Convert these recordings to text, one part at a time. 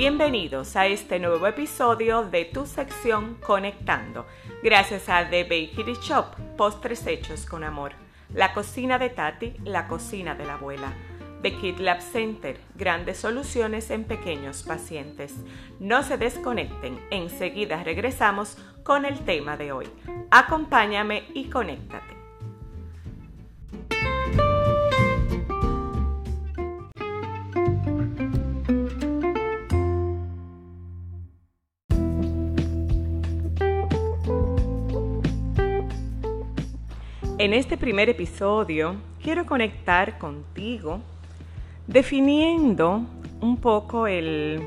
Bienvenidos a este nuevo episodio de tu sección Conectando, gracias a The Bakery Shop, postres hechos con amor. La cocina de Tati, la cocina de la abuela. The Kid Lab Center, grandes soluciones en pequeños pacientes. No se desconecten, enseguida regresamos con el tema de hoy. Acompáñame y conéctate. En este primer episodio quiero conectar contigo definiendo un poco el,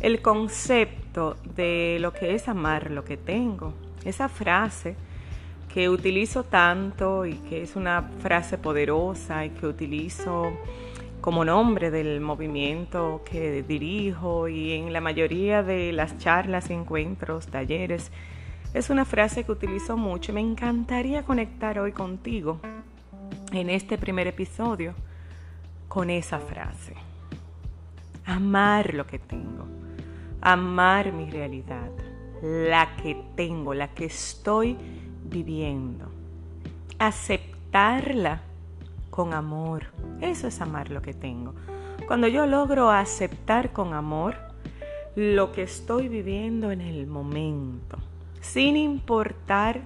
el, concepto de lo que es amar lo que tengo. Esa frase que utilizo tanto y que es una frase poderosa y que utilizo como nombre del movimiento que dirijo y en la mayoría de las charlas, encuentros, talleres es una frase que utilizo mucho y me encantaría conectar hoy contigo en este primer episodio con esa frase. Amar lo que tengo, amar mi realidad, la que tengo, la que estoy viviendo. Aceptarla con amor. Eso es amar lo que tengo. Cuando yo logro aceptar con amor lo que estoy viviendo en el momento sin importar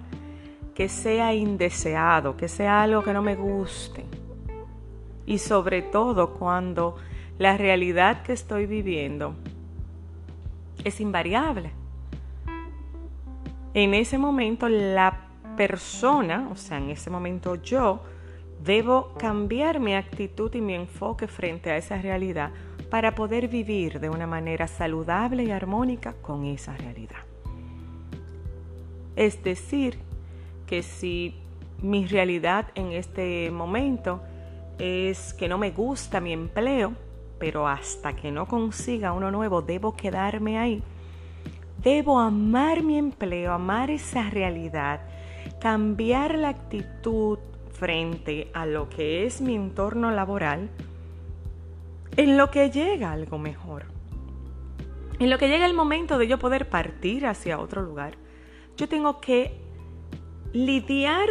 que sea indeseado, que sea algo que no me guste. Y sobre todo cuando la realidad que estoy viviendo es invariable. En ese momento la persona, o sea, en ese momento yo, debo cambiar mi actitud y mi enfoque frente a esa realidad para poder vivir de una manera saludable y armónica con esa realidad. Es decir, que si mi realidad en este momento es que no me gusta mi empleo, pero hasta que no consiga uno nuevo debo quedarme ahí. Debo amar mi empleo, amar esa realidad, cambiar la actitud frente a lo que es mi entorno laboral, en lo que llega algo mejor. En lo que llega el momento de yo poder partir hacia otro lugar yo tengo que lidiar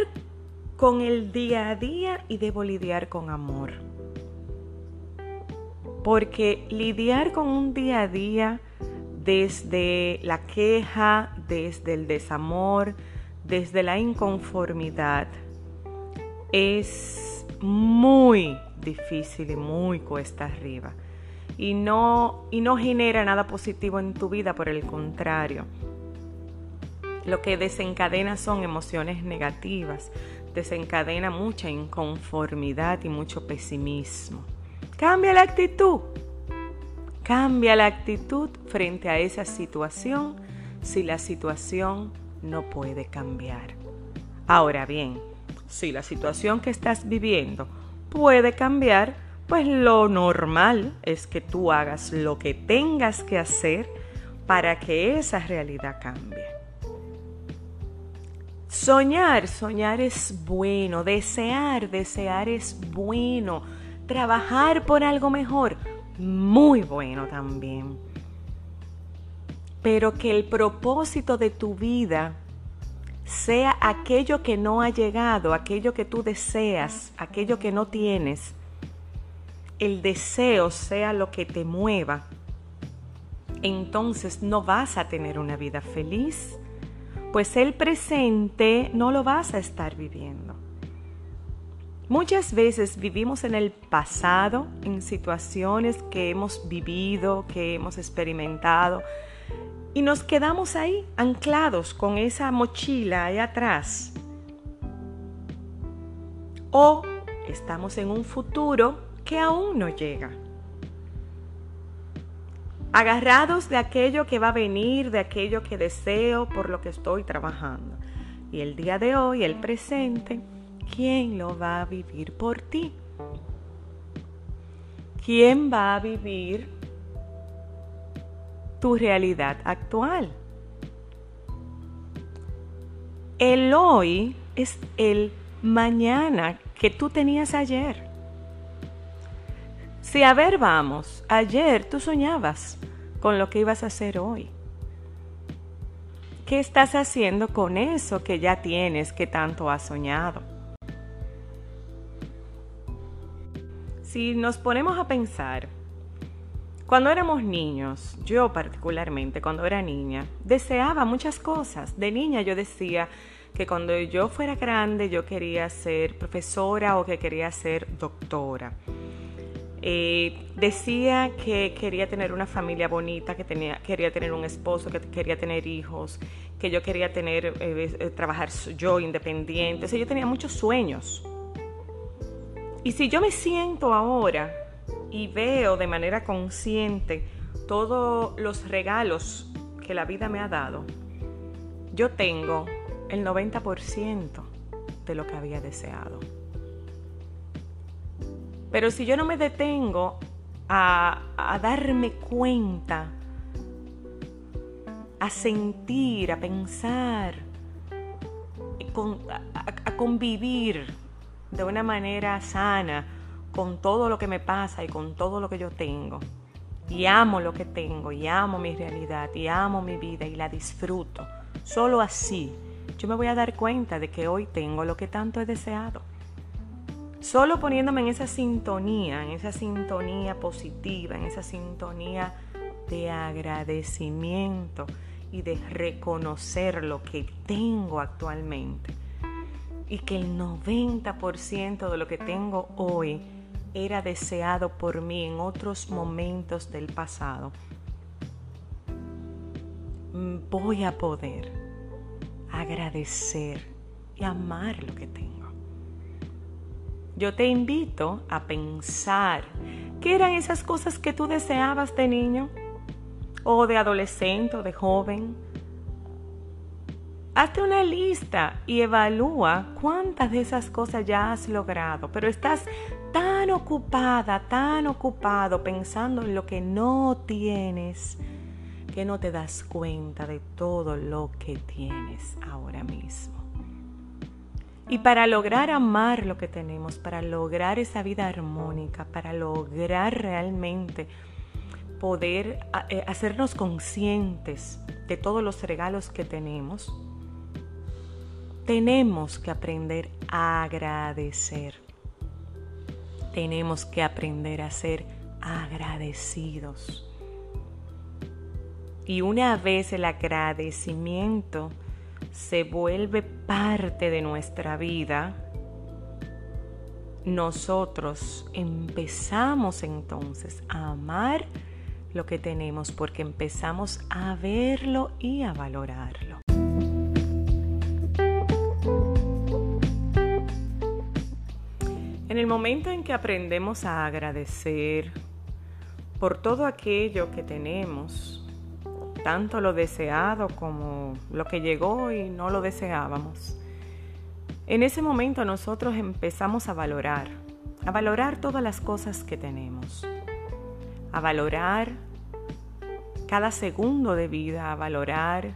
con el día a día y debo lidiar con amor. Porque lidiar con un día a día desde la queja, desde el desamor, desde la inconformidad, es muy difícil y muy cuesta arriba. Y no, y no genera nada positivo en tu vida, por el contrario lo que desencadena son emociones negativas, desencadena mucha inconformidad y mucho pesimismo. Cambia la actitud. Cambia la actitud frente a esa situación si la situación no puede cambiar. Ahora bien, si la situación que estás viviendo puede cambiar, pues lo normal es que tú hagas lo que tengas que hacer para que esa realidad cambie. Soñar, soñar es bueno, desear, desear es bueno, trabajar por algo mejor, muy bueno también. Pero que el propósito de tu vida sea aquello que no ha llegado, aquello que tú deseas, aquello que no tienes, el deseo sea lo que te mueva, entonces no vas a tener una vida feliz pues el presente no lo vas a estar viviendo. Muchas veces vivimos en el pasado, en situaciones que hemos vivido, que hemos experimentado, y nos quedamos ahí anclados con esa mochila ahí atrás. O estamos en un futuro que aún no llega agarrados de aquello que va a venir, de aquello que deseo, por lo que estoy trabajando. Y el día de hoy, el presente, ¿quién lo va a vivir por ti? ¿Quién va a vivir tu realidad actual? El hoy es el mañana que tú tenías ayer. Si a ver vamos, ayer tú soñabas con lo que ibas a hacer hoy. ¿Qué estás haciendo con eso que ya tienes, que tanto has soñado? Si nos ponemos a pensar, cuando éramos niños, yo particularmente, cuando era niña, deseaba muchas cosas. De niña yo decía que cuando yo fuera grande yo quería ser profesora o que quería ser doctora. Eh, decía que quería tener una familia bonita, que tenía, quería tener un esposo, que quería tener hijos, que yo quería tener, eh, eh, trabajar yo independiente. O sea, yo tenía muchos sueños. Y si yo me siento ahora y veo de manera consciente todos los regalos que la vida me ha dado, yo tengo el 90% de lo que había deseado. Pero si yo no me detengo a, darme cuenta, a sentir, a pensar, a, convivir de una manera sana con todo lo que me pasa y con todo lo que yo tengo, y amo lo que tengo, y amo mi realidad, y amo mi vida, y la disfruto, solo así yo me voy a dar cuenta de que hoy tengo lo que tanto he deseado. Solo poniéndome en esa sintonía, en esa sintonía positiva, en esa sintonía de agradecimiento y de reconocer lo que tengo actualmente. Y que el 90% de lo que tengo hoy era deseado por mí en otros momentos del pasado. Voy a poder agradecer y amar lo que tengo. Yo te invito a pensar qué eran esas cosas que tú deseabas de niño o de adolescente o de joven. Hazte una lista y evalúa cuántas de esas cosas ya has logrado, pero estás tan ocupada, tan ocupado pensando en lo que no tienes, que no te das cuenta de todo lo que tienes ahora mismo. Y para lograr amar lo que tenemos, para lograr esa vida armónica, para lograr realmente poder eh, hacernos conscientes de todos los regalos que tenemos, tenemos que aprender a agradecer. Tenemos que aprender a ser agradecidos. Y una vez el agradecimiento se vuelve parte de nuestra vida, nosotros empezamos entonces a amar lo que tenemos porque empezamos a verlo y a valorarlo. En el momento en que aprendemos a agradecer por todo aquello que tenemos, tanto lo deseado como lo que llegó y no lo deseábamos. En ese momento nosotros empezamos a valorar, a valorar todas las cosas que tenemos, a valorar cada segundo de vida, a valorar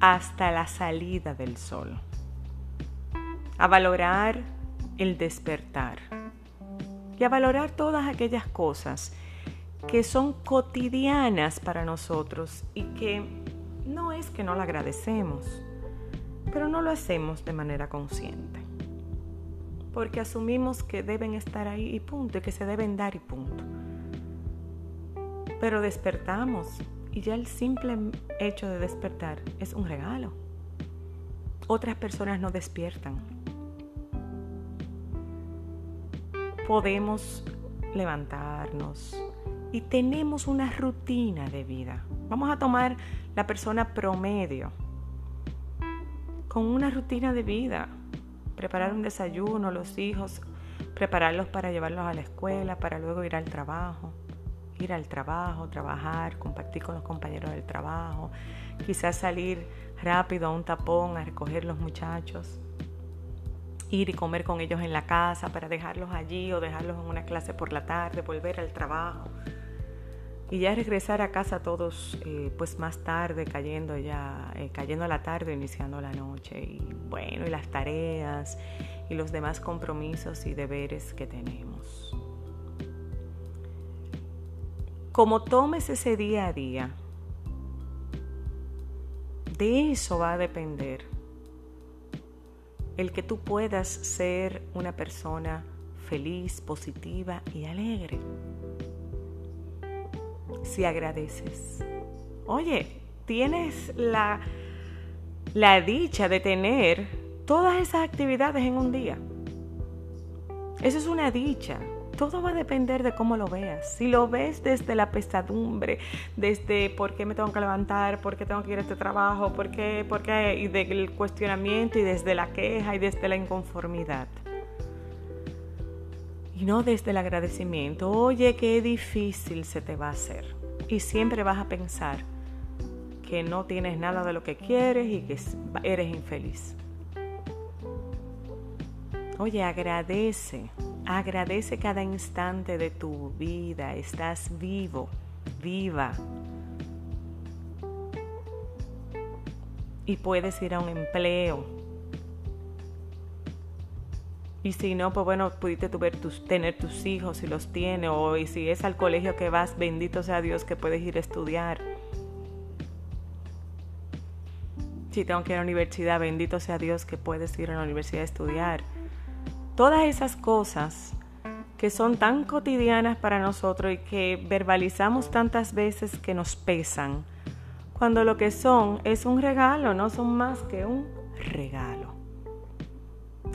hasta la salida del sol, a valorar el despertar y a valorar todas aquellas cosas que son cotidianas para nosotros y que no es que no la agradecemos, pero no lo hacemos de manera consciente. Porque asumimos que deben estar ahí y punto, y que se deben dar y punto. Pero despertamos y ya el simple hecho de despertar es un regalo. Otras personas no despiertan. Podemos levantarnos, y tenemos una rutina de vida. Vamos a tomar la persona promedio con una rutina de vida. Preparar un desayuno, los hijos, prepararlos para llevarlos a la escuela, para luego ir al trabajo. Ir al trabajo, trabajar, compartir con los compañeros del trabajo, quizás salir rápido a un tapón a recoger los muchachos, ir y comer con ellos en la casa para dejarlos allí o dejarlos en una clase por la tarde, volver al trabajo y ya regresar a casa todos eh, pues más tarde cayendo ya eh, cayendo a la tarde iniciando la noche y bueno y las tareas y los demás compromisos y deberes que tenemos como tomes ese día a día, de eso va a depender el que tú puedas ser una persona feliz, positiva y alegre. Si agradeces. Oye, tienes la, la dicha de tener todas esas actividades en un día. Eso es una dicha. Todo va a depender de cómo lo veas. Si lo ves desde la pesadumbre, desde por qué me tengo que levantar, por qué tengo que ir a este trabajo, por qué, por qué, y del cuestionamiento, y desde la queja, y desde la inconformidad. Y no desde el agradecimiento. Oye, qué difícil se te va a hacer. Y siempre vas a pensar que no tienes nada de lo que quieres y que eres infeliz. Oye, agradece, agradece cada instante de tu vida. Estás vivo, viva. Y puedes ir a un empleo. Y si no, pues bueno, pudiste tener tus hijos si los tienes. O y si es al colegio que vas, bendito sea Dios que puedes ir a estudiar. Si tengo que ir a la universidad, bendito sea Dios que puedes ir a la universidad a estudiar todas esas cosas que son tan cotidianas para nosotros y que verbalizamos tantas veces que nos pesan, cuando lo que son es un regalo, no son más que un regalo.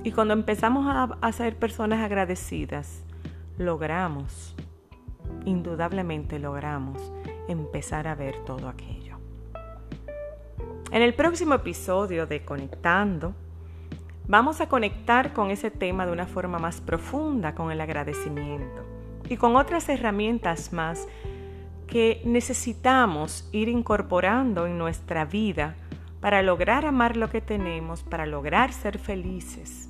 Y cuando empezamos a, ser personas agradecidas, logramos, indudablemente logramos empezar a ver todo aquello. En el próximo episodio de Conectando, Vamos a conectar con ese tema de una forma más profunda, con el agradecimiento y con otras herramientas más que necesitamos ir incorporando en nuestra vida para lograr amar lo que tenemos, para lograr ser felices,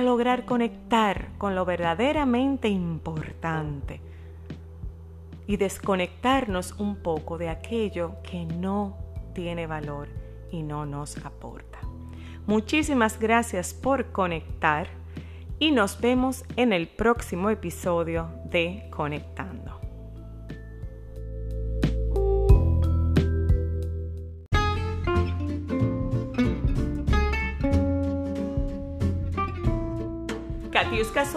lograr conectar con lo verdaderamente importante y desconectarnos un poco de aquello que no tiene valor y no nos aporta. Muchísimas gracias por conectar y nos vemos en el próximo episodio de Conectando.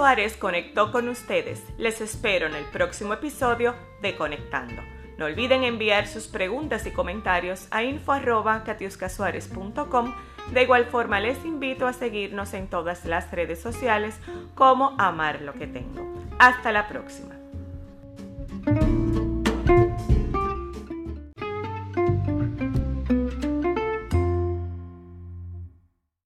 Suárez conectó con ustedes. Les espero en el próximo episodio de Conectando. No olviden enviar sus preguntas y comentarios a info.katiuskasuárez.com de igual forma, les invito a seguirnos en todas las redes sociales como Amar lo que tengo. Hasta la próxima.